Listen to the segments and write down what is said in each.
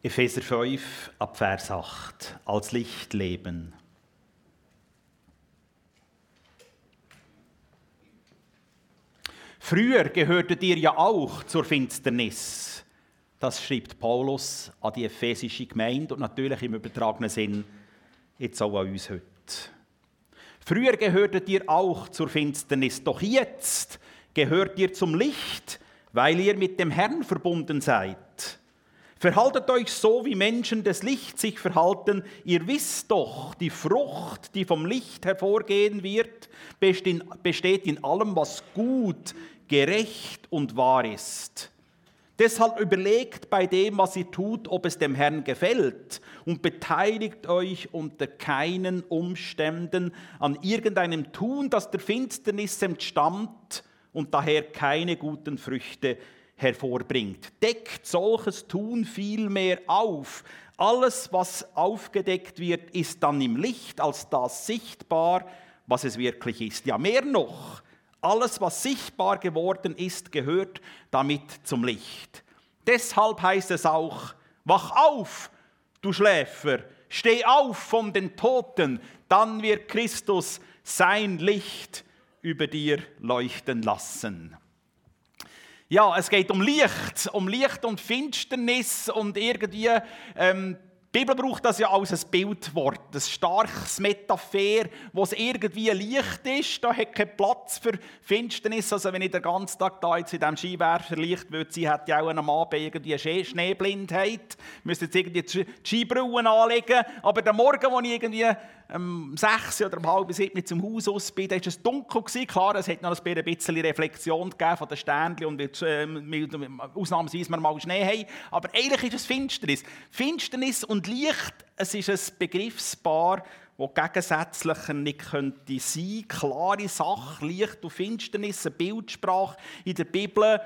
Epheser 5 ab Vers 8 als Licht leben. Früher gehörtet ihr ja auch zur Finsternis. Das schreibt Paulus an die ephesische Gemeinde und natürlich im übertragenen Sinn jetzt auch an uns heute. Früher gehörtet ihr auch zur Finsternis, doch jetzt gehört ihr zum Licht, weil ihr mit dem Herrn verbunden seid. Verhaltet euch so, wie Menschen des Lichts sich verhalten. Ihr wisst doch, die Frucht, die vom Licht hervorgehen wird, besteht in allem, was gut, gerecht und wahr ist. Deshalb überlegt bei dem, was ihr tut, ob es dem Herrn gefällt und beteiligt euch unter keinen Umständen an irgendeinem Tun, das der Finsternis entstammt und daher keine guten Früchte hervorbringt. Deckt solches Tun vielmehr auf. Alles, was aufgedeckt wird, ist dann im Licht als das sichtbar, was es wirklich ist. Ja, mehr noch. Alles, was sichtbar geworden ist, gehört damit zum Licht. Deshalb heißt es auch, wach auf, du Schläfer, steh auf von den Toten, dann wird Christus sein Licht über dir leuchten lassen. Ja, es geht um Licht, um Licht und Finsternis und irgendwie ähm, die Bibel braucht das ja als ein Bildwort, ein starkes Metapher, wo es irgendwie Licht ist, da hat keinen Platz für Finsternis. Also wenn ich den ganzen Tag da jetzt in diesem Skiwerferlicht würde sie hätte ja auch am Abend irgendwie Schneeblindheit, müsste jetzt irgendwie die Skibrillen anlegen, aber der Morgen, wo ich irgendwie um 6 oder um halb sieben zum Haus aus bin, war es dunkel. Klar, es hat noch ein bisschen Reflexion von den Sternchen und jetzt, äh, ausnahmsweise wir mal Schnee haben. Aber eigentlich ist es Finsternis. Finsternis und Licht, es ist ein Begriffspaar, das gegensätzlicher nicht könnte sein. Klare Sache, Licht und Finsternis, eine Bildsprache in der Bibel.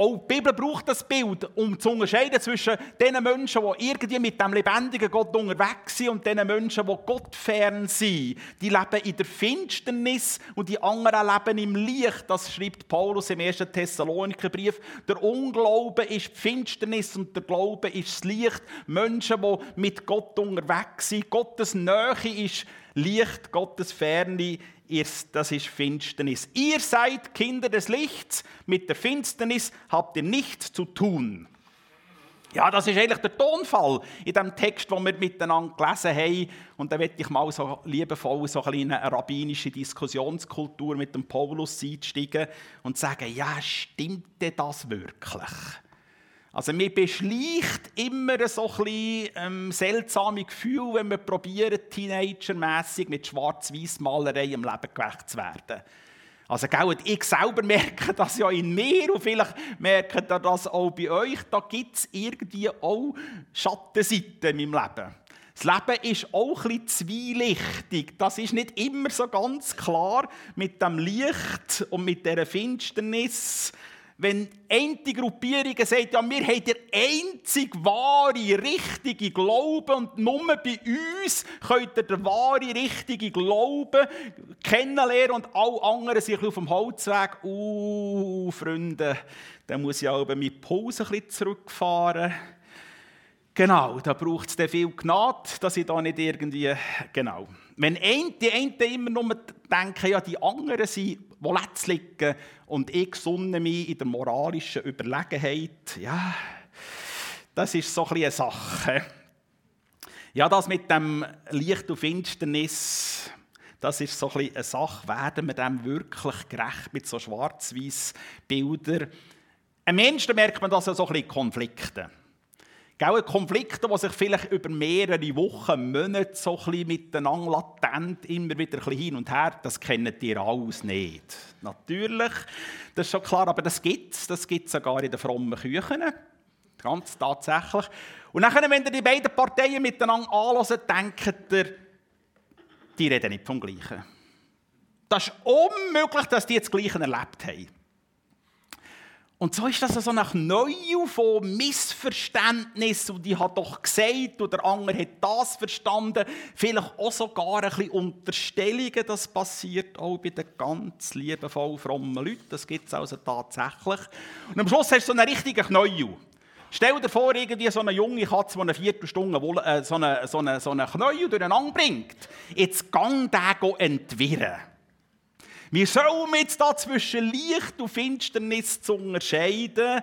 Auch die Bibel braucht das Bild, um zu unterscheiden zwischen den Menschen, die irgendwie mit dem lebendigen Gott unterwegs sind und den Menschen, die Gott fern sind. Die leben in der Finsternis und die anderen leben im Licht. Das schreibt Paulus im 1. Thessalonikerbrief. Der Unglaube ist die Finsternis und der Glaube ist das Licht. Menschen, die mit Gott unterwegs sind. Gottes Nähe ist Licht, Gottes Ferne das ist Finsternis. Ihr seid Kinder des Lichts, mit der Finsternis habt ihr nichts zu tun. Ja, das ist eigentlich der Tonfall in dem Text, den wir miteinander gelesen haben. Und da werde ich mal so liebevoll so eine kleine rabbinische Diskussionskultur mit dem Paulus einsteigen und sagen, ja, stimmt denn das wirklich? Also mir beschleicht immer so ein bisschen, ähm, seltsame Gefühl, wenn wir probieren, teenagermässig mit Schwarz-Weiß-Malerei im Leben gerecht zu werden. Also gell, ich selber merke das ja in mir und vielleicht merkt ihr das auch bei euch. Da gibt es irgendwie auch Schattenseiten in meinem Leben. Das Leben ist auch ein bisschen zwielichtig. Das ist nicht immer so ganz klar mit dem Licht und mit der Finsternis wenn eine Gruppierung sagt, ja, wir haben den einzig wahre, richtige Glauben und nur bei uns könnt ihr den wahre, richtige Glauben kennenlernen und alle anderen sind auf dem Holzweg. Uh, Freunde, dann muss ich auch meine Pause ein bisschen zurückfahren. Genau, da braucht es viel Gnade, dass ich da nicht irgendwie, genau. Wenn die einen immer nur denken, ja, die anderen sind wo letzt liegen und ich sonne mich in der moralischen Überlegenheit, ja, das ist so ein eine Sache. Ja, das mit dem Licht und Finsternis, das ist so ein eine Sache, werden wir dem wirklich gerecht mit so schwarz-weiß Bildern? Am ehesten merkt man das ja so ein bisschen Konflikte. Gell, Konflikte, die sich vielleicht über mehrere Wochen, Monate so ein bisschen miteinander latent immer wieder ein hin und her, das kennt ihr alles nicht. Natürlich, das ist schon klar, aber das gibt es. Das gibt es sogar in den frommen Küchen. Ganz tatsächlich. Und dann, wenn ihr die beiden Parteien miteinander anhört, denkt ihr, die reden nicht vom Gleichen. Das ist unmöglich, dass die das Gleiche erlebt haben. Und so ist das also nach Neuen von Missverständnis und ich habe doch gesagt oder der andere hat das verstanden. Vielleicht auch sogar ein bisschen Unterstellungen, das passiert auch bei den ganz liebevoll frommen Leuten. Das gibt es also tatsächlich. Und am Schluss hast du so einen richtigen Knäuel. Stell dir vor, irgendwie so eine junge Katze, die eine Viertelstunde äh, so einen so eine, so eine Knäuel durcheinander bringt. Jetzt gang den entwirren. Wie soll man jetzt da zwischen Licht und Finsternis zu unterscheiden?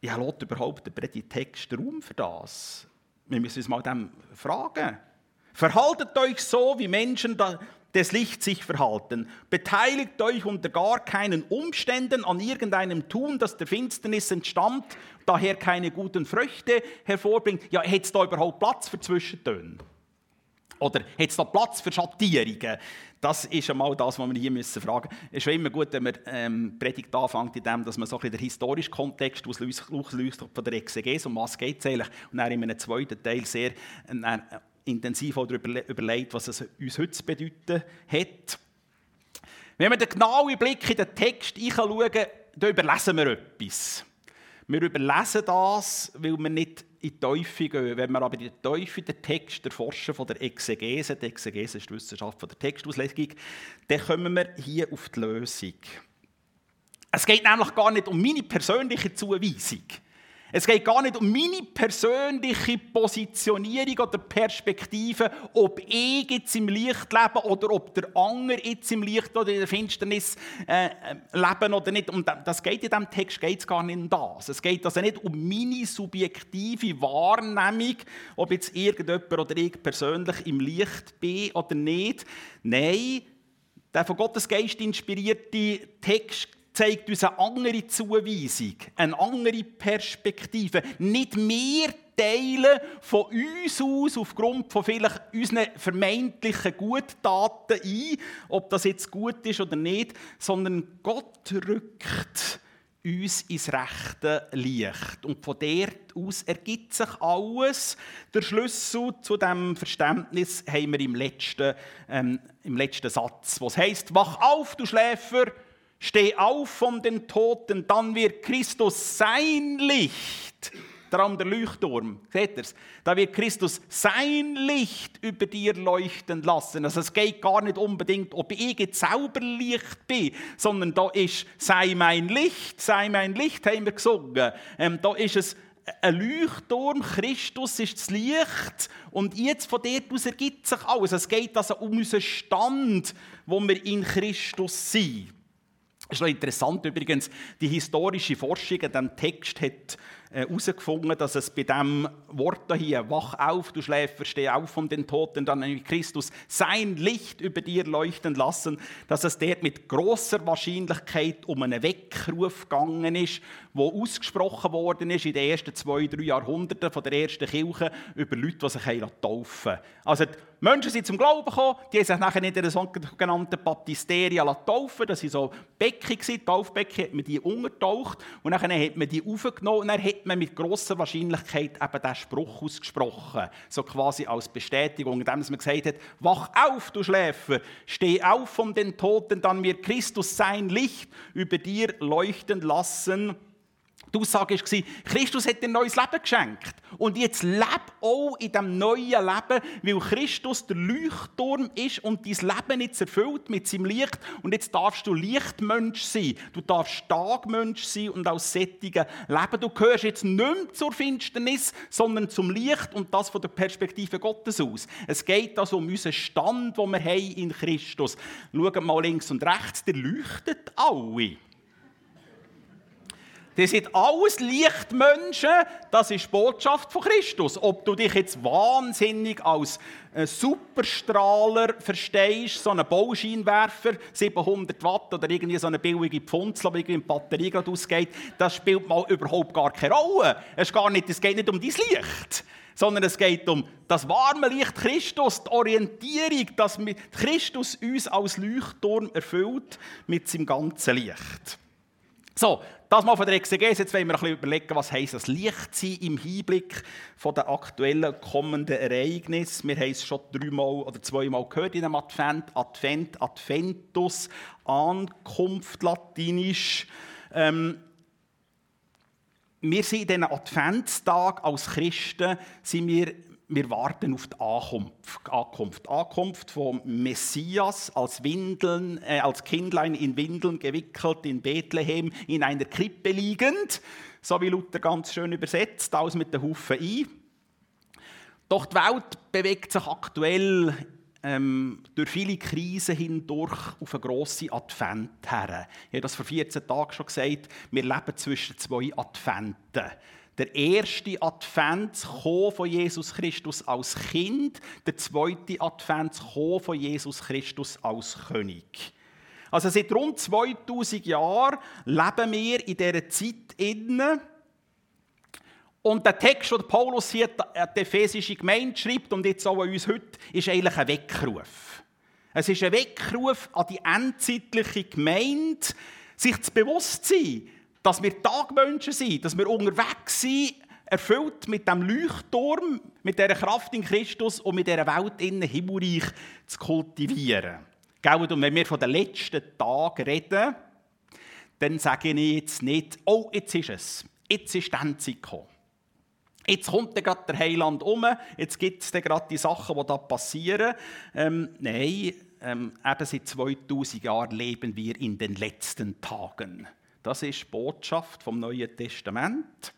Ja, lässt überhaupt der Predigtext Raum für das? Wir müssen uns mal dem fragen. Verhaltet euch so, wie Menschen des Lichts sich verhalten. Beteiligt euch unter gar keinen Umständen an irgendeinem Tun, das der Finsternis entstammt, daher keine guten Früchte hervorbringt. Ja, hätte es da überhaupt Platz für Zwischentöne? Oder hat es da Platz für Schattierungen? Das ist einmal das, was wir hier müssen fragen müssen. Es ist immer gut, wenn man ähm, Predigt anfängt, in dem, dass man so ein den historischen Kontext auslöst von der Exegese, um was geht es eigentlich, und dann in einem zweiten Teil sehr äh, intensiv darüber überlegt, was es uns heute zu bedeuten hat. Wenn wir den genauen Blick in den Text schauen, dann überlesen wir etwas. Wir überlesen das, weil wir nicht in die Teufel gehen. Wenn wir aber in die Teufel den Text erforschen von der Exegese, die Exegese ist die Wissenschaft von der Textauslegung, dann kommen wir hier auf die Lösung. Es geht nämlich gar nicht um meine persönliche Zuweisung. Es geht gar nicht um meine persönliche Positionierung oder Perspektive, ob ich jetzt im Licht lebe oder ob der andere jetzt im Licht oder in der Finsternis äh, leben oder nicht. Und das geht in diesem Text geht's gar nicht um das. Es geht also nicht um meine subjektive Wahrnehmung, ob jetzt irgendjemand oder ich persönlich im Licht bin oder nicht. Nein, der von Gottes Geist inspirierte Text zeigt uns eine andere Zuweisung, eine andere Perspektive. Nicht mehr teilen von uns aus aufgrund von vielleicht unseren vermeintlichen Guttaten ein, ob das jetzt gut ist oder nicht, sondern Gott rückt uns ins rechte Licht. Und von dort aus ergibt sich alles. Der Schlüssel zu diesem Verständnis haben wir im letzten, ähm, im letzten Satz, was heißt: Wach auf, du Schläfer! Steh auf von den Toten, dann wird Christus sein Licht. Darum der Leuchtturm, seht ihr Da wird Christus sein Licht über dir leuchten lassen. Also es geht gar nicht unbedingt, ob ich jetzt selber Licht bin, sondern da ist, sei mein Licht, sei mein Licht, haben wir gesungen. Ähm, da ist es ein Leuchtturm, Christus ist das Licht und jetzt von dort aus ergibt sich alles. Es geht also um unseren Stand, wo wir in Christus sind. Es ist noch interessant übrigens, die historische Forschung an diesem Text hat herausgefunden, äh, dass es bei diesem Wort hier, wach auf, du Schläfer, steh auf von den Toten, dann in Christus sein Licht über dir leuchten lassen, dass es dort mit großer Wahrscheinlichkeit um einen Weckruf gegangen ist, wo ausgesprochen worden ist in den ersten zwei, drei Jahrhunderten von der ersten Kirche über Leute, die sich taufen lassen. Also Menschen sind zum Glauben gekommen, die haben sich nachher in der sogenannten Baptisteria taufen Das waren so Becken, Taufbecken, hat man die untertaucht und dann hat man die aufgenommen und dann hat man mit grosser Wahrscheinlichkeit eben diesen Spruch ausgesprochen. So quasi als Bestätigung, indem man gesagt hat, wach auf, du Schläfer, steh auf von den Toten, dann wird Christus sein Licht über dir leuchten lassen die Aussage war, Christus hat dir ein neues Leben geschenkt. Und jetzt lebe auch in diesem neuen Leben, weil Christus der Leuchtturm ist und dein Leben jetzt erfüllt mit seinem Licht. Und jetzt darfst du Lichtmensch sein. Du darfst Tagmensch sein und als Sättige leben. Du gehörst jetzt nicht mehr zur Finsternis, sondern zum Licht und das von der Perspektive Gottes aus. Es geht also um unseren Stand, den wir haben in Christus. Schaut mal links und rechts, der leuchtet alle. Die sind alles Lichtmenschen. Das ist Botschaft von Christus. Ob du dich jetzt wahnsinnig als Superstrahler verstehst, so einen Bauscheinwerfer, 700 Watt oder irgendwie so eine billige Pfunzel, die in die Batterie gerade ausgeht, das spielt mal überhaupt gar keine Rolle. Es, gar nicht, es geht nicht um dein Licht, sondern es geht um das warme Licht Christus, die Orientierung, dass Christus uns als Leuchtturm erfüllt mit seinem ganzen Licht. So, das mal von der Exegese. Jetzt wollen wir ein bisschen überlegen, was heisst das Licht sein im Hinblick von den aktuellen kommenden Ereignissen. Wir haben es schon dreimal oder zweimal gehört in dem Advent. Advent, Adventus, Ankunft, latinisch. Ähm, wir sind in diesen Adventstag als Christen sind wir wir warten auf die Ankunft. Ankunft, Ankunft vom Messias als Windeln, äh, als Kindlein in Windeln gewickelt in Bethlehem in einer Krippe liegend, so wie Luther ganz schön übersetzt, alles mit den Hufen ein. Doch die Welt bewegt sich aktuell ähm, durch viele Krisen hindurch auf eine grosse Advent her. Ich habe das vor 14 Tagen schon gesagt, wir leben zwischen zwei Adventen. Der erste Advent von Jesus Christus als Kind, der zweite Advent von Jesus Christus als König. Also seit rund 2000 Jahren leben wir in dieser Zeit innen. Und der Text, den Paulus hier an die Ephesische Gemeinde schreibt und jetzt auch an uns heute, ist eigentlich ein Weckruf. Es ist ein Weckruf an die endzeitliche Gemeinde, sich zu bewusst sein, dass wir Tagmenschen sind, dass wir unterwegs sind, erfüllt mit dem Leuchtturm, mit der Kraft in Christus und mit dieser Welt innen Himmelreich zu kultivieren. Und wenn wir von den letzten Tagen reden, dann sage ich jetzt nicht, oh, jetzt ist es, jetzt ist die Endzeit gekommen. Jetzt kommt gerade der Heiland um, jetzt gibt es gerade die Sachen, die da passieren. Ähm, nein, ähm, eben seit 2000 Jahren leben wir in den letzten Tagen. Das ist die Botschaft vom Neuen Testament.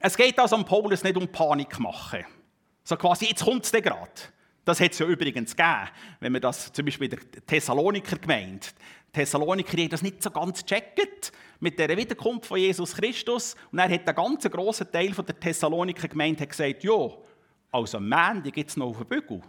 Es geht also um Paulus nicht um Panik machen. So quasi, jetzt kommt es gerade. Das hat es ja übrigens gegeben, wenn man das zum Beispiel der Thessaloniker gemeint. Thessaloniker haben das nicht so ganz gecheckt mit der Wiederkunft von Jesus Christus. Und er hat einen ganz grossen Teil der Thessaloniker Gemeinde gesagt, ja, also Mandy gibt es noch auf den Bügel.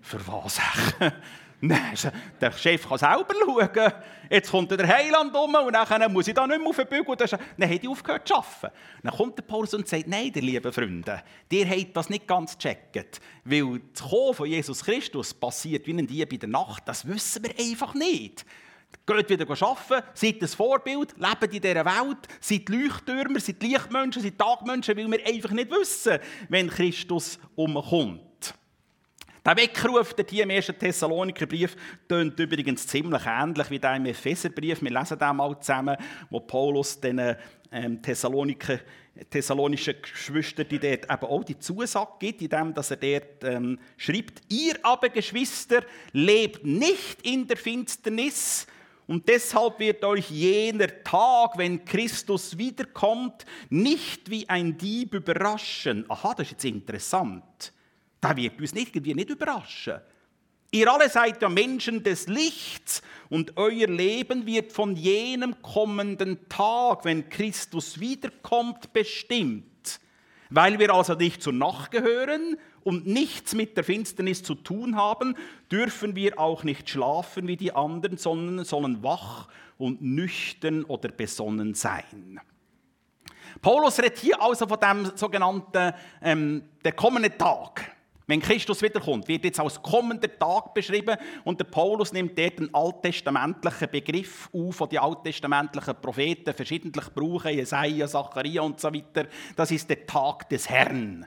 Für was? Nein, der Chef kann selber schauen. Jetzt kommt der Heiland um und dann muss ich da nicht mehr auf den Bügel. Dann hat ich aufgehört zu arbeiten. Dann kommt der Paulus und sagt, nein, ihr lieben Freunde, ihr habt das nicht ganz gecheckt. Weil das Kommen von Jesus Christus passiert wie ein Dieb in der Nacht, das wissen wir einfach nicht. Geht wieder arbeiten, seid ein Vorbild, lebt in dieser Welt, seid Leuchttürmer, seid Lichtmenschen, seid Tagmenschen, weil wir einfach nicht wissen, wenn Christus umkommt. Der Weckruf der hier im 1. Thessalonikerbrief tönt übrigens ziemlich ähnlich wie der im Epheserbrief. Wir lesen den mal zusammen, wo Paulus den ähm, Thessaloniker, thessalonischen Geschwistern dort eben auch die Zusage gibt, indem er dort ähm, schreibt, ihr aber Geschwister lebt nicht in der Finsternis, und deshalb wird euch jener Tag, wenn Christus wiederkommt, nicht wie ein Dieb überraschen. Aha, das ist jetzt interessant. Das wird uns irgendwie nicht überraschen. Ihr alle seid ja Menschen des Lichts und euer Leben wird von jenem kommenden Tag, wenn Christus wiederkommt, bestimmt. Weil wir also nicht zur Nacht gehören und nichts mit der Finsternis zu tun haben, dürfen wir auch nicht schlafen wie die anderen, sondern sollen wach und nüchtern oder besonnen sein. Paulus redet hier also von dem sogenannten ähm, der kommende Tag. Wenn Christus wiederkommt, wird jetzt als kommender Tag beschrieben und der Paulus nimmt dort einen alttestamentlichen Begriff auf, den die alttestamentlichen Propheten verschiedentlich brauchen, Jesaja, Zacharia und so weiter. Das ist der Tag des Herrn.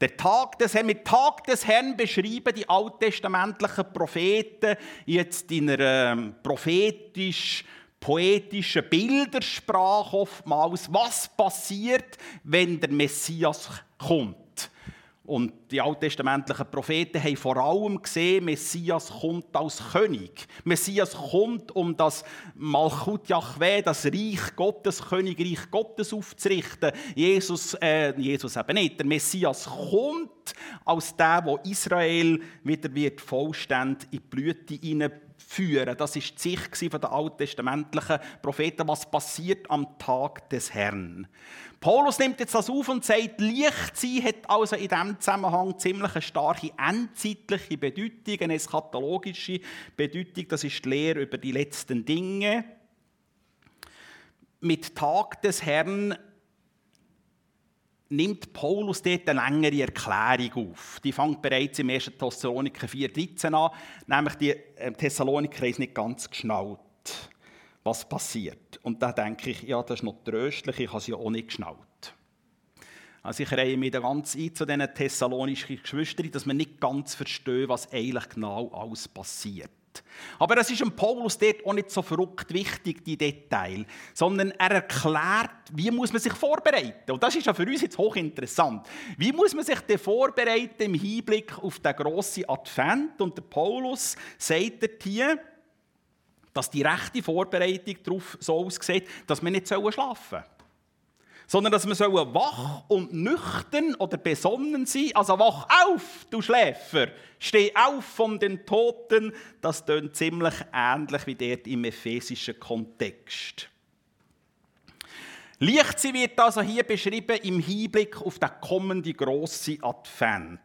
Der Tag des Herrn, mit Tag des Herrn beschreiben die alttestamentlichen Propheten jetzt in einer ähm, prophetisch poetischen Bildersprache oftmals, was passiert, wenn der Messias kommt. Und die alttestamentlichen Propheten haben vor allem gesehen, Messias kommt als König. Messias kommt, um das Malchut Yahweh, das Reich Gottes, Königreich Gottes aufzurichten. Jesus, äh, Jesus eben nicht. Der Messias kommt als der, wo Israel wieder wird vollständig in die Blüte hineinführen. Das ist die Sicht der alttestamentlichen Propheten, was passiert am Tag des Herrn. Paulus nimmt jetzt das auf und sagt, Licht sein hat also in diesem Zusammenhang ziemlich eine starke endzeitliche Bedeutung, eine eschatologische Bedeutung. Das ist die Lehre über die letzten Dinge. Mit Tag des Herrn nimmt Paulus dort eine längere Erklärung auf. Die fängt bereits im 1. Thessaloniker 4,13 an, nämlich die äh, Thessaloniker haben es nicht ganz geschnallt was passiert. Und da denke ich, ja, das ist noch tröstlich, ich habe es ja auch nicht geschnallt. Also ich reihe mich da ganz ein zu diesen thessalonischen Geschwistern, dass wir nicht ganz verstehen, was eigentlich genau alles passiert. Aber das ist dem Paulus dort auch nicht so verrückt wichtig, die Detail, sondern er erklärt, wie muss man sich vorbereiten. Und das ist ja für uns jetzt hochinteressant. Wie muss man sich denn vorbereiten im Hinblick auf den grossen Advent? Und der Paulus sagt hier, dass die rechte Vorbereitung darauf so aussieht, dass wir nicht schlafen sollen sondern dass wir wach und nüchtern oder besonnen sein Also wach auf, du Schläfer, steh auf von den Toten. Das tönt ziemlich ähnlich wie dort im ephesischen Kontext. Licht wird also hier beschrieben im Hinblick auf den kommenden grossen Advent.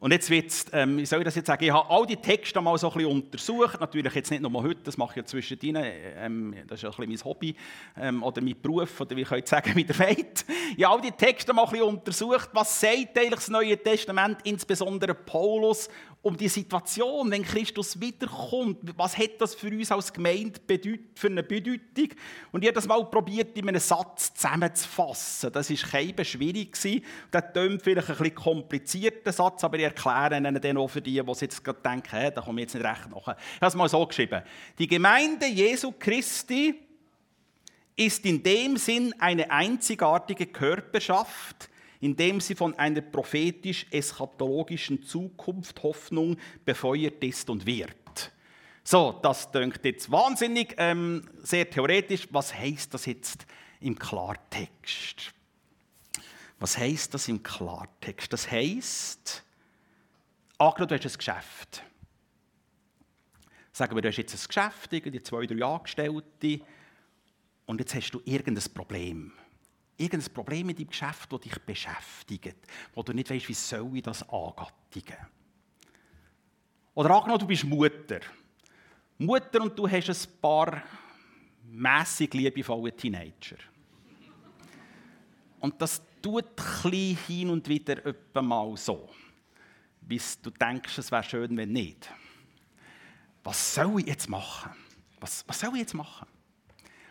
Und jetzt wird's, ähm, wie soll ich das jetzt sagen, ich habe all die Texte mal so ein bisschen untersucht, natürlich jetzt nicht nur heute, das mache ich ja zwischendrin, ähm, das ist ein bisschen mein Hobby ähm, oder mein Beruf, oder wie ich heute sagen, wie der Welt. Ich habe all die Texte mal ein bisschen untersucht, was sagt eigentlich das Neue Testament, insbesondere Paulus, um die Situation, wenn Christus wiederkommt. Was hat das für uns als Gemeinde für eine Bedeutung? Und ich habe das mal probiert, in einem Satz zusammenzufassen. Das war kein schwierig. Das klingt vielleicht ein bisschen komplizierter Satz, aber ich erkläre Ihnen dann auch für die, die jetzt gerade denken, da komme ich jetzt nicht recht nach. Ich habe es mal so geschrieben. Die Gemeinde Jesu Christi ist in dem Sinn eine einzigartige Körperschaft, indem sie von einer prophetisch-eschatologischen Zukunft Hoffnung befeuert ist und wird. So, das klingt jetzt wahnsinnig ähm, sehr theoretisch. Was heißt das jetzt im Klartext? Was heißt das im Klartext? Das heißt, angenommen, du hast ein Geschäft. Sagen wir, du hast jetzt ein Geschäft, die zwei, drei Angestellte, und jetzt hast du irgendein Problem irgendein Problem in deinem Geschäft, das dich beschäftigt, wo du nicht weißt, wie soll ich das angattigen. Oder angenommen, du bist Mutter. Mutter und du hast ein paar mässig liebevolle Teenager. Und das tut ein hin und wieder mal so, bis du denkst, es wäre schön, wenn nicht. Was soll ich jetzt machen? Was, was soll ich jetzt machen?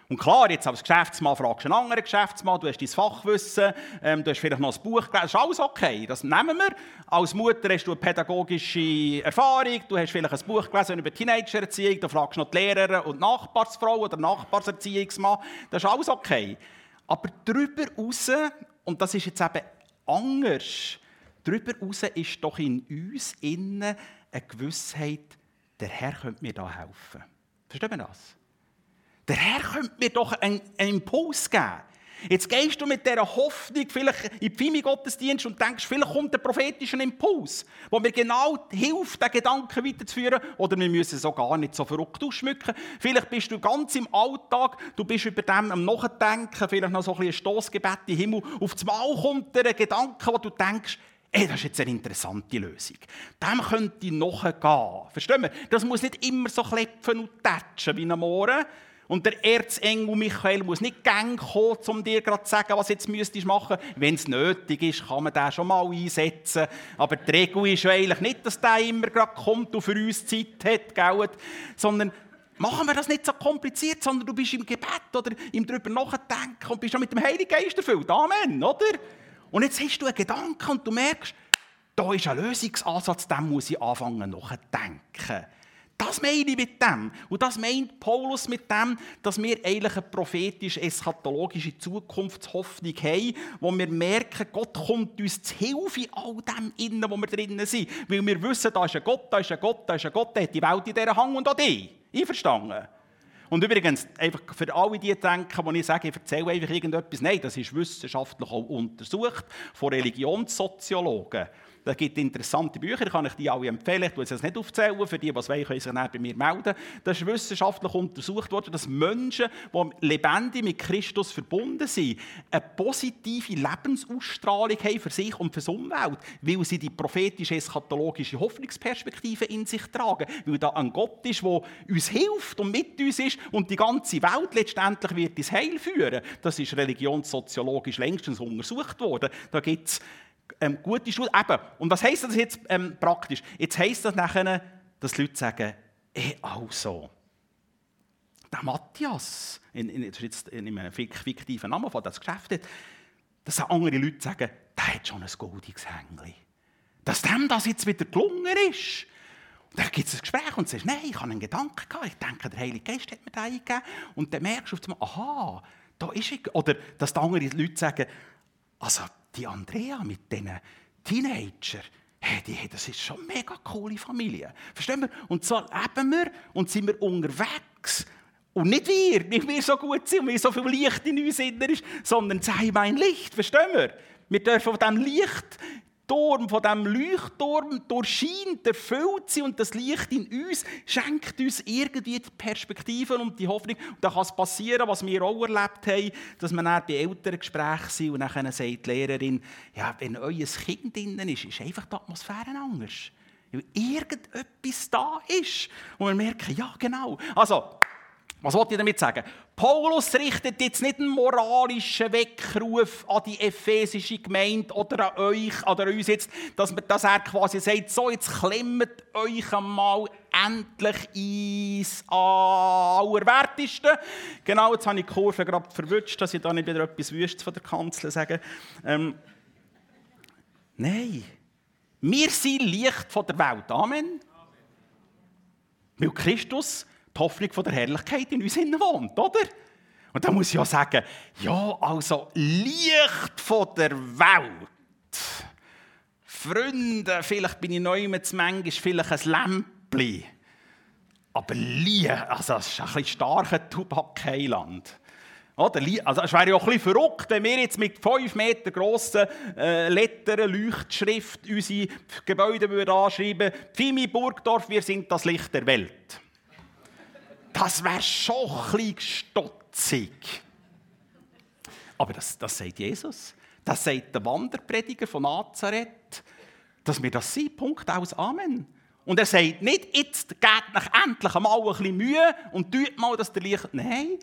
Und klar, jetzt als Geschäftsmann fragst du einen anderen Geschäftsmann, du hast dein Fachwissen, ähm, du hast vielleicht noch ein Buch gelesen, das ist alles okay, das nehmen wir. Als Mutter hast du eine pädagogische Erfahrung, du hast vielleicht ein Buch gelesen über Teenagererziehung, du fragst noch die Lehrerin und die Nachbarsfrau oder Nachbarserziehungsmann, das ist alles okay. Aber darüber raus, und das ist jetzt eben anders, darüber raus ist doch in uns innen eine Gewissheit, der Herr könnte mir da helfen. Versteht man das? Der Herr könnte mir doch einen, einen Impuls geben. Jetzt gehst du mit dieser Hoffnung vielleicht in den Pfimi-Gottesdienst und denkst, vielleicht kommt ein prophetischer Impuls, der mir genau hilft, den Gedanken weiterzuführen. Oder wir müssen es auch gar nicht so verrückt ausschmücken. Vielleicht bist du ganz im Alltag, du bist über dem am Nachdenken, vielleicht noch so ein, ein Stoßgebet im Himmel. Auf einmal kommt dir ein Gedanke, wo du denkst, Ey, das ist jetzt eine interessante Lösung. Dem könnte ich nachgehen. Verstehen wir? Das muss nicht immer so klepfen und tätschen wie am Morgen, und der Erzengel Michael muss nicht gang kommen, um dir gerade zu sagen, was jetzt müsstest machen. Wenn es nötig ist, kann man den schon mal einsetzen. Aber die Regel ist eigentlich nicht, dass der immer gerade kommt und für uns Zeit hat, gell? sondern machen wir das nicht so kompliziert, sondern du bist im Gebet oder im drüber nachdenken und bist schon mit dem Heiligen Geist erfüllt. Amen, oder? Und jetzt hast du einen Gedanken und du merkst, da ist ein Lösungsansatz, dem muss ich anfangen nachzudenken. Das meine ich mit dem. Und das meint Paulus mit dem, dass wir eigentlich eine prophetisch-eschatologische Zukunftshoffnung haben, wo wir merken, Gott kommt uns zu Hilfe in all dem innen, wo wir drinnen sind. Weil wir wissen, da ist ein Gott, da ist ein Gott, da ist ein Gott, der hat die Welt in dieser Hang und auch die. Einverstanden? Und übrigens, einfach für alle, die denken, wo ich sage, ich erzähle einfach irgendetwas, nein, das ist wissenschaftlich auch untersucht von Religionssoziologen. Es gibt interessante Bücher, kann ich die alle empfehlen. Ich tue es jetzt nicht aufzählen. Für die, die es wollen, können sich bei mir melden. Das ist wissenschaftlich untersucht worden, dass Menschen, die lebendig mit Christus verbunden sind, eine positive Lebensausstrahlung haben für sich und für die Umwelt, weil sie die prophetische, eschatologische Hoffnungsperspektive in sich tragen. Weil da ein Gott ist, der uns hilft und mit uns ist und die ganze Welt letztendlich wird ins Heil führen. Das ist religionssoziologisch längstens untersucht worden. Da gibt es ähm, gute Schule. Eben. Und was heisst das jetzt ähm, praktisch? Jetzt heisst das nachher, dass Leute sagen, eh, also, der Matthias, in, in, jetzt in einem fiktiven Namen von das Geschäft hat, dass andere Leute sagen, der hat schon ein goldiges Hängli. Dass dem das jetzt wieder gelungen ist. da gibt es ein Gespräch und du sagst, nein, ich habe einen Gedanken gehabt, ich denke, der Heilige Geist hat mir den eingegeben. Und dann merkst du auf einmal, aha, da ist ich. Oder dass die anderen Leute sagen, also die Andrea mit diesen Teenager, hey, die, das ist schon eine mega coole Familie. Verstehen wir? Und so leben wir und sind wir unterwegs. Und nicht wir, nicht wir so gut sind und wir so viel Licht in uns ist, sondern sei mein Licht. Verstehen wir? Wir dürfen von diesem Licht Turm, von diesem Leuchtturm durchscheint, erfüllt sie und das Licht in uns schenkt uns irgendwie die Perspektive und die Hoffnung. Und dann kann es passieren, was wir auch erlebt haben, dass wir dann bei Elterngesprächen sind und dann sagt die Lehrerin, ja, wenn euer Kind drinnen ist, ist einfach die Atmosphäre anders. Weil irgendetwas da ist. Und wir merken, ja, genau. Also, was wollte ich damit sagen? Paulus richtet jetzt nicht einen moralischen Weckruf an die ephesische Gemeinde oder an euch oder an uns jetzt, dass, man, dass er quasi sagt, so jetzt klemmt euch einmal endlich ins Allerwertesten. Genau, jetzt habe ich die Kurve gerade verwünscht, dass ich da nicht wieder etwas Wüstes von der Kanzler sage. Ähm, nein, wir sind Licht von der Welt. Amen. Weil Christus die Hoffnung von der Herrlichkeit in uns wohnt, oder? Und da muss ich ja sagen, ja, also Licht von der Welt. Freunde, vielleicht bin ich neu mit manchmal vielleicht ein Lämpchen. Aber Licht, also das ist ein bisschen starker Tubak-Heiland. Oder? Also es wäre ja auch ein bisschen verrückt, wenn wir jetzt mit 5 Meter grossen äh, Lettern, Leuchtschrift unsere Gebäude würden anschreiben Fimi Burgdorf, wir sind das Licht der Welt das wäre schon ein bisschen stotzig. Aber das, das sagt Jesus. Das sagt der Wanderprediger von Nazareth, dass wir das sind. Punkt aus. Amen. Und er sagt nicht, jetzt geht euch endlich einmal ein bisschen Mühe und tut mal, dass der Licht. Nein,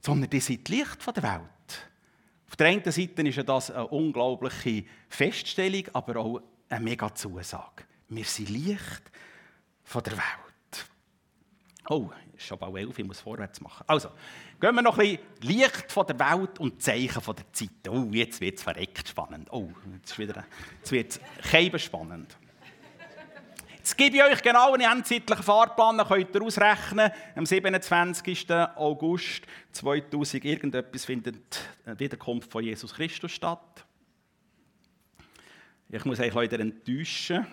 sondern die sind Licht der Welt. Auf der einen Seite ist das eine unglaubliche Feststellung, aber auch eine mega Zusage. Wir sind Licht der Welt. Oh, ist schon bald elf, ich muss vorwärts machen. Also, gehen wir noch ein bisschen Licht von der Welt und Zeichen von der Zeit. Oh, jetzt wird es verreckt spannend. Oh, jetzt, wird es spannend. Jetzt gebe ich euch genau einen endzeitlichen Fahrplan, dann könnt ihr ausrechnen. Am 27. August 2000 irgendetwas findet die Wiederkunft von Jesus Christus statt. Ich muss euch leider enttäuschen.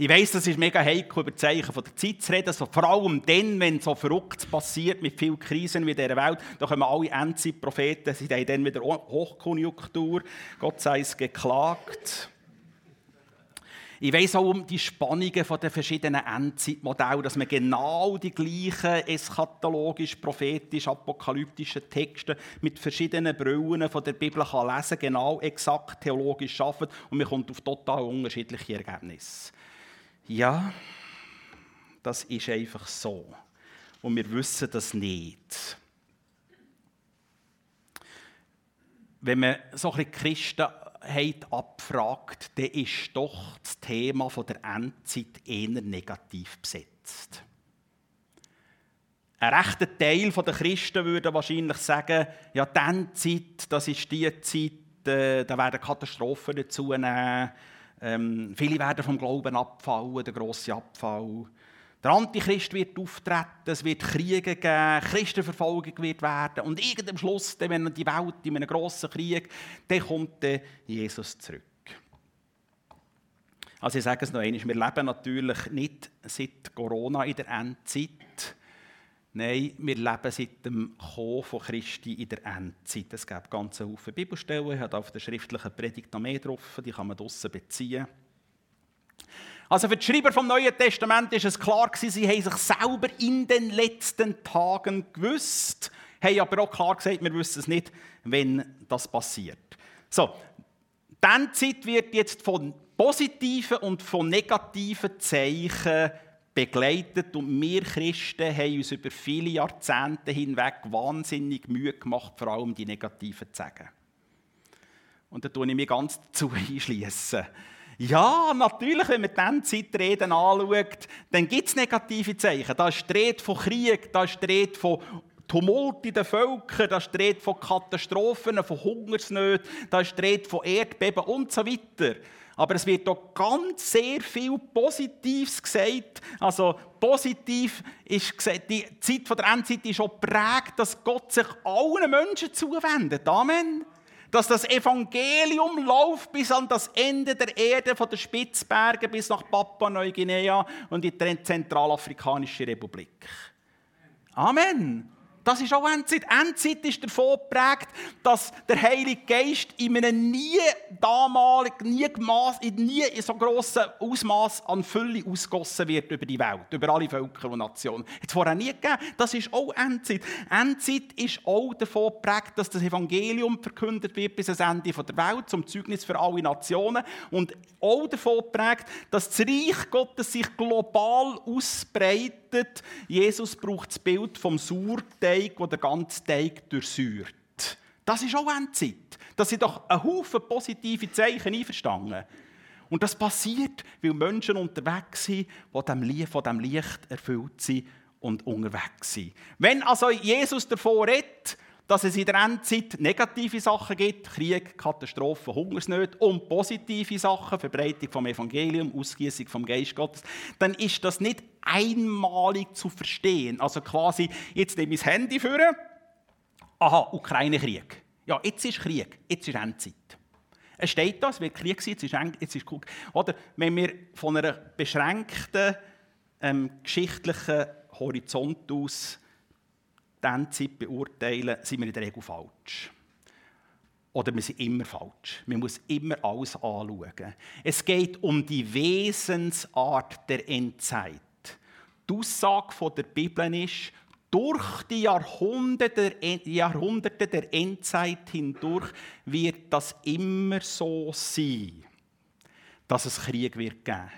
Ich weiss, das ist mega heikel, über Zeichen von der Zeit zu reden. Also vor allem dann, wenn so verrückt passiert mit vielen Krisen wie dieser Welt, da kommen alle Endzeitpropheten, sie haben dann wieder Hochkonjunktur. Gott sei es geklagt. Ich weiss auch um die Spannungen den verschiedenen Endzeitmodellen, dass man genau die gleichen eschatologisch, prophetisch, apokalyptischen Texte mit verschiedenen Brillen von der Bibel kann lesen genau exakt theologisch schaffen und man kommt auf total unterschiedliche Ergebnisse. Ja, das ist einfach so. Und wir wissen das nicht. Wenn man so ein bisschen Christenheit abfragt, dann ist doch das Thema der Endzeit eher negativ besetzt. Ein rechter Teil der Christen würde wahrscheinlich sagen, ja, die Endzeit, das ist die Zeit, äh, da werden Katastrophen dazunehmen, ähm, viele werden vom Glauben abfallen, der grosse Abfall. Der Antichrist wird auftreten, es wird Kriege geben, Christenverfolgung wird werden. Und irgendwann am Schluss, wenn die Welt in einem grossen Krieg, dann kommt Jesus zurück. Also ich sage es noch einmal, wir leben natürlich nicht seit Corona in der Endzeit. Nein, wir leben seit dem Kommen von Christi in der Endzeit. Es gibt ganz viele Bibelstellen, ich habe auf der schriftlichen Predigt noch mehr drauf, die kann man draussen beziehen. Also für die Schreiber vom Neuen Testament ist es klar sie haben sich selber in den letzten Tagen gewusst, haben aber auch klar gesagt, wir wissen es nicht, wenn das passiert. So, die Endzeit wird jetzt von positiven und von negativen Zeichen begleitet und wir Christen haben uns über viele Jahrzehnte hinweg wahnsinnig Mühe gemacht, vor allem die negativen zu sagen. Und da tue ich mich ganz zu einschließen. Ja, natürlich, wenn man dann Zeitreden anschaut, dann gibt es negative Zeichen. Da ist die Rede von Krieg, da ist die Rede von Tumult in den Völkern, da ist die Rede von Katastrophen, von Hungersnöten, da ist die Rede von Erdbeben und so weiter. Aber es wird auch ganz sehr viel Positives gesagt. Also positiv ist gesagt, die Zeit der Endzeit ist auch prägt, dass Gott sich allen Menschen zuwendet. Amen. Dass das Evangelium läuft bis an das Ende der Erde, von den Spitzbergen bis nach Papua-Neuguinea und in die Zentralafrikanische Republik. Amen. Das ist auch Endzeit. Endzeit ist davon geprägt, dass der Heilige Geist in einem nie damalig, nie, gemass, nie in so grossem Ausmaß an Fülle ausgossen wird über die Welt, über alle Völker und Nationen. Hat vorher nie gegeben. Das ist auch Endzeit. Endzeit ist auch davon geprägt, dass das Evangelium verkündet wird bis ans Ende der Welt, zum Zeugnis für alle Nationen. Und auch davon geprägt, dass das Reich Gottes sich global ausbreitet Jesus braucht das Bild vom Sauerteig, der den ganzen Teig durchsäuert. Das ist auch Endzeit. Das sind doch ein Haufen positive Zeichen einverstanden. Und das passiert, weil Menschen unterwegs sind, die von diesem Licht erfüllt sind und unterwegs sind. Wenn also Jesus davon redet, dass es in der Endzeit negative Sachen gibt, Krieg, Katastrophen, Hungersnöte und positive Sachen, Verbreitung vom Evangelium, Ausgießung vom Geist Gottes, dann ist das nicht einmalig zu verstehen. Also quasi, jetzt nehme ich das Handy vor, aha, Ukraine-Krieg. Ja, jetzt ist Krieg, jetzt ist Endzeit. Es steht das, wird Krieg sein, jetzt ist, jetzt ist Krieg. Oder wenn wir von einer beschränkten ähm, geschichtlichen Horizont aus die Endzeit beurteilen, sind wir in der Regel falsch. Oder wir sind immer falsch. Man muss immer alles anschauen. Es geht um die Wesensart der Endzeit. Die Aussage der Bibel ist, durch die Jahrhunderte, Jahrhunderte der Endzeit hindurch wird das immer so sein, dass es Krieg wird geben.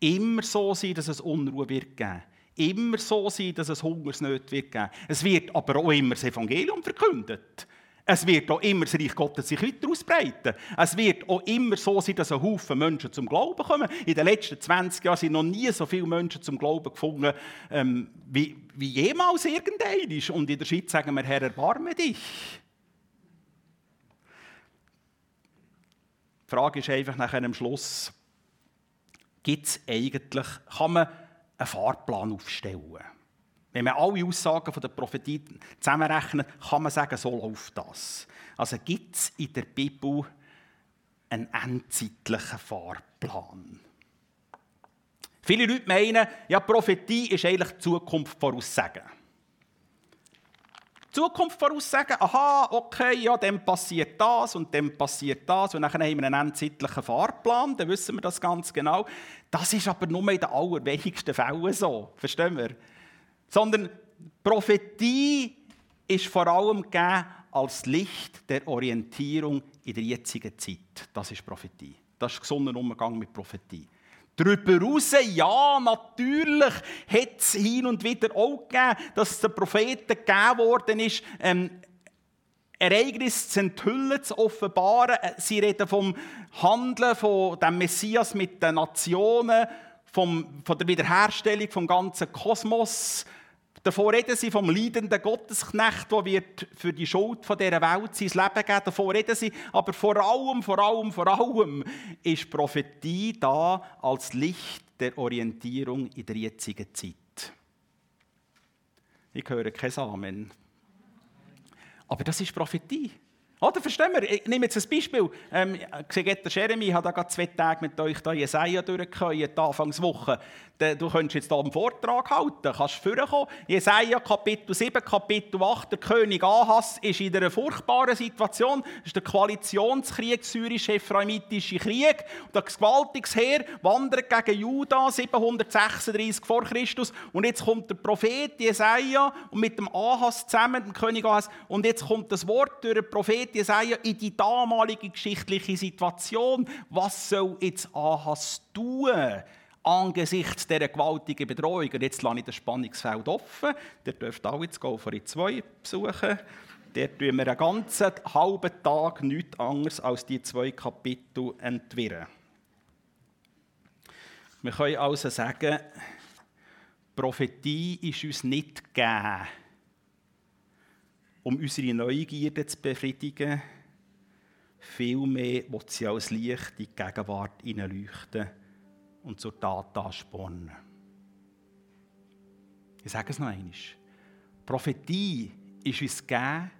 Immer so sein, dass es Unruhe wird geben immer so sein, dass es Hungersnöte wird geben. Es wird aber auch immer das Evangelium verkündet. Es wird auch immer das Reich Gottes sich weiter ausbreiten. Es wird auch immer so sein, dass ein Haufen Menschen zum Glauben kommen. In den letzten 20 Jahren sind noch nie so viele Menschen zum Glauben gefunden, ähm, wie, wie jemals irgendeiner. Und in der Schweiz sagen wir, Herr, erbarme dich. Die Frage ist einfach nach einem Schluss, gibt es eigentlich, kann man einen Fahrplan aufstellen. Wenn man alle Aussagen der Prophetie zusammenrechnet, kann man sagen, so läuft das. Also gibt es in der Bibel einen endzeitlichen Fahrplan. Viele Leute meinen, ja, Prophetie ist eigentlich die Zukunft voraussagen. Zukunft voraussagen, aha, okay, ja, dann passiert das und dann passiert das und dann haben wir einen endzeitlichen Fahrplan, dann wissen wir das ganz genau. Das ist aber nur in den allerwenigsten Fällen so, verstehen wir? Sondern Prophetie ist vor allem gegeben als Licht der Orientierung in der jetzigen Zeit. Das ist Prophetie. Das ist gesunder Umgang mit Prophetie. Darüber hinaus, ja, natürlich hat es hin und wieder auch gegeben, dass den Propheten gegeben worden ist, ähm, Ereignisse zu enthüllen, zu offenbaren. Äh, sie reden vom Handeln von dem Messias mit den Nationen, vom, von der Wiederherstellung vom ganzen Kosmos. Davor reden sie vom leidenden Gottesknecht, der wird für die Schuld dieser Welt sein Leben geben. Davor reden sie, aber vor allem, vor allem, vor allem ist Prophetie da als Licht der Orientierung in der jetzigen Zeit. Ich höre kein Amen. Aber das ist Prophetie. Oder verstehen wir? Ich nehme jetzt ein Beispiel. Ähm, der Jeremy hat da zwei Tage mit euch da Jesaja durchgekommen, Anfangswoche. Du könntest jetzt hier einen Vortrag halten, kannst vorkommen. Jesaja Kapitel 7, Kapitel 8. Der König Ahas ist in einer furchtbaren Situation. Das ist der Koalitionskrieg, syrisch-ephraimitische Krieg. Das gewaltiges Heer wandert gegen Juda 736 vor Christus. Und jetzt kommt der Prophet Jesaja und mit dem Ahas zusammen, dem König Ahas. Und jetzt kommt das Wort durch den Prophet Jesaja in die damalige geschichtliche Situation. Was soll jetzt Ahas tun? Angesichts dieser gewaltigen Bedrohung. Und jetzt lasse ich das Spannungsfeld offen. Ihr dürft auch jetzt Golferi 2 besuchen. Dort tun wir einen ganzen halben Tag nichts anderes als die zwei Kapitel entwirren. Wir können also sagen, Prophetie ist uns nicht gegeben um unsere Neugierde zu befriedigen, Vielmehr will sie als Licht in die Gegenwart hineinleuchten und zur Tat anspornen. Ich sage es noch einmal. Prophetie ist uns gegeben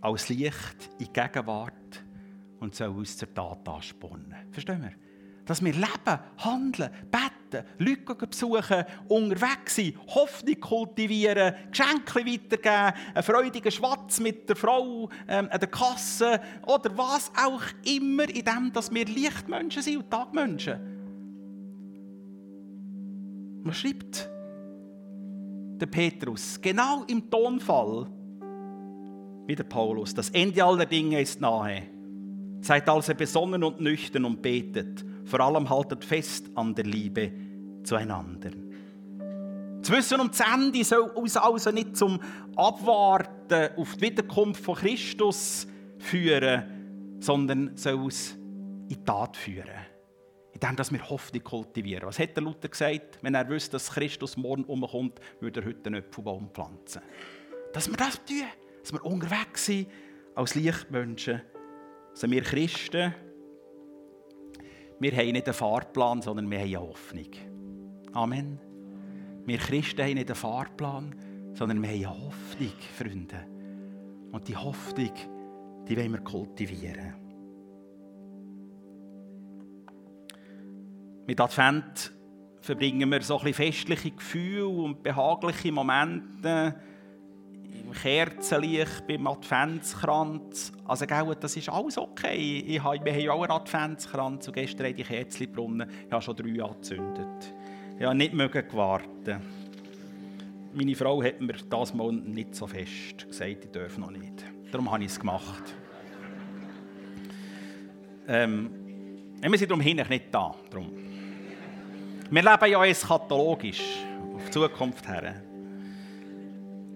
als Licht in die Gegenwart und soll uns zur Tat anspornen. Verstehen wir? Dass wir leben, handeln, beten, Leute besuchen, unterwegs sein, Hoffnung kultivieren, Geschenke weitergeben, einen freudigen Schwatz mit der Frau ähm, an der Kasse oder was auch immer, in dem, dass wir Lichtmenschen sind und Tagmenschen. Man schreibt, der Petrus, genau im Tonfall wie der Paulus, das Ende aller Dinge ist nahe. Seid also besonnen und nüchtern und betet. Vor allem haltet fest an der Liebe zueinander. Das Wissen um das Ende soll uns also nicht zum Abwarten auf die Wiederkunft von Christus führen, sondern soll uns in Tat führen. Indem dass wir Hoffnung kultivieren. Was hat der Luther gesagt? Wenn er wüsste, dass Christus morgen umkommt, würde er heute einen Apfelbaum pflanzen. Dass wir das tun, dass wir unterwegs sind als Lichtmenschen. Also wir Christen, wir haben nicht einen Fahrplan, sondern wir haben eine Hoffnung. Amen. Wir Christen haben nicht einen Fahrplan, sondern wir haben eine Hoffnung, Freunde. Und die Hoffnung, die wollen wir kultivieren. Mit Advent verbringen wir so ein bisschen festliche Gefühle und behagliche Momente im Kerzenlicht, beim Adventskranz. Also, gell, das ist alles okay. Ich habe, wir haben ja auch einen Adventskranz und gestern habe ich Kerzen gebrunnen. Ich habe schon drei angezündet. Habe nicht warten. Meine Frau hat mir das mal nicht so fest gesagt, ich darf noch nicht. Darum habe ich es gemacht. Ähm, wir sind darum hin nicht da. Darum. Wir leben ja eschatologisch, auf die Zukunft her.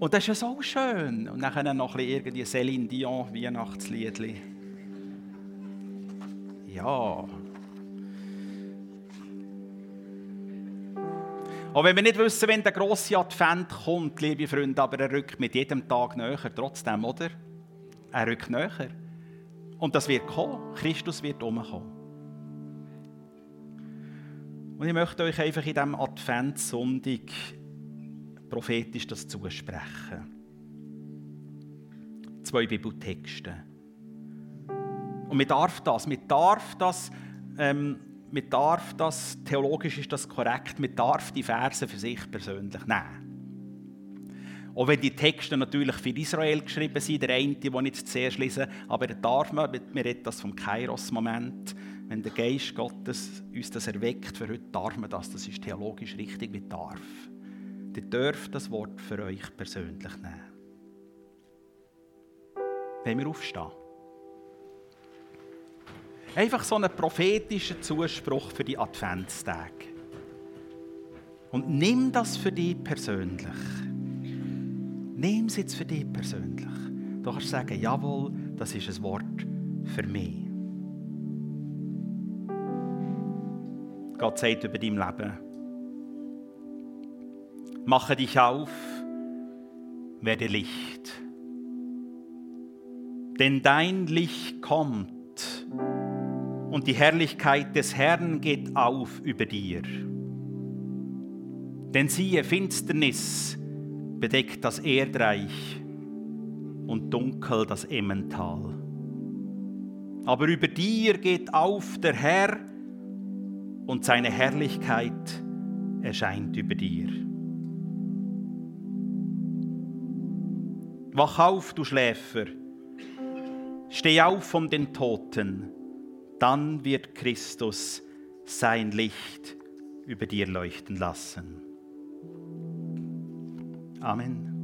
Und das ist ja so schön. Und dann noch ein irgendwie Céline Dion Weihnachtsliedli. Ja. Auch wenn wir nicht wissen, wenn der grosse Advent kommt, liebe Freunde, aber er rückt mit jedem Tag näher, trotzdem, oder? Er rückt näher. Und das wird kommen. Christus wird umkommen. Und ich möchte euch einfach in diesem Adventssonntag prophetisch das zusprechen. Zwei Bibeltexte. Und man darf das, man darf das, ähm, man darf das, theologisch ist das korrekt, man darf die Verse für sich persönlich nehmen. Auch wenn die Texte natürlich für Israel geschrieben sind, der eine, den ich jetzt zuerst lese, aber darf man, wir reden das vom Kairos-Moment, wenn der Geist Gottes uns das erweckt, für heute darf man das, das ist theologisch richtig, wie darf. Ihr dürft das Wort für euch persönlich nehmen. Wenn wir aufstehen. Einfach so einen prophetischen Zuspruch für die Adventstage. Und nimm das für dich persönlich. Nimm es jetzt für dich persönlich. Du kannst sagen, jawohl, das ist ein Wort für mich. Gott sagt über dein Leben, mache dich auf, werde Licht. Denn dein Licht kommt und die Herrlichkeit des Herrn geht auf über dir. Denn siehe, Finsternis bedeckt das Erdreich und dunkel das Emmental. Aber über dir geht auf der Herr und seine Herrlichkeit erscheint über dir. Wach auf, du Schläfer, steh auf von den Toten, dann wird Christus sein Licht über dir leuchten lassen. Amen.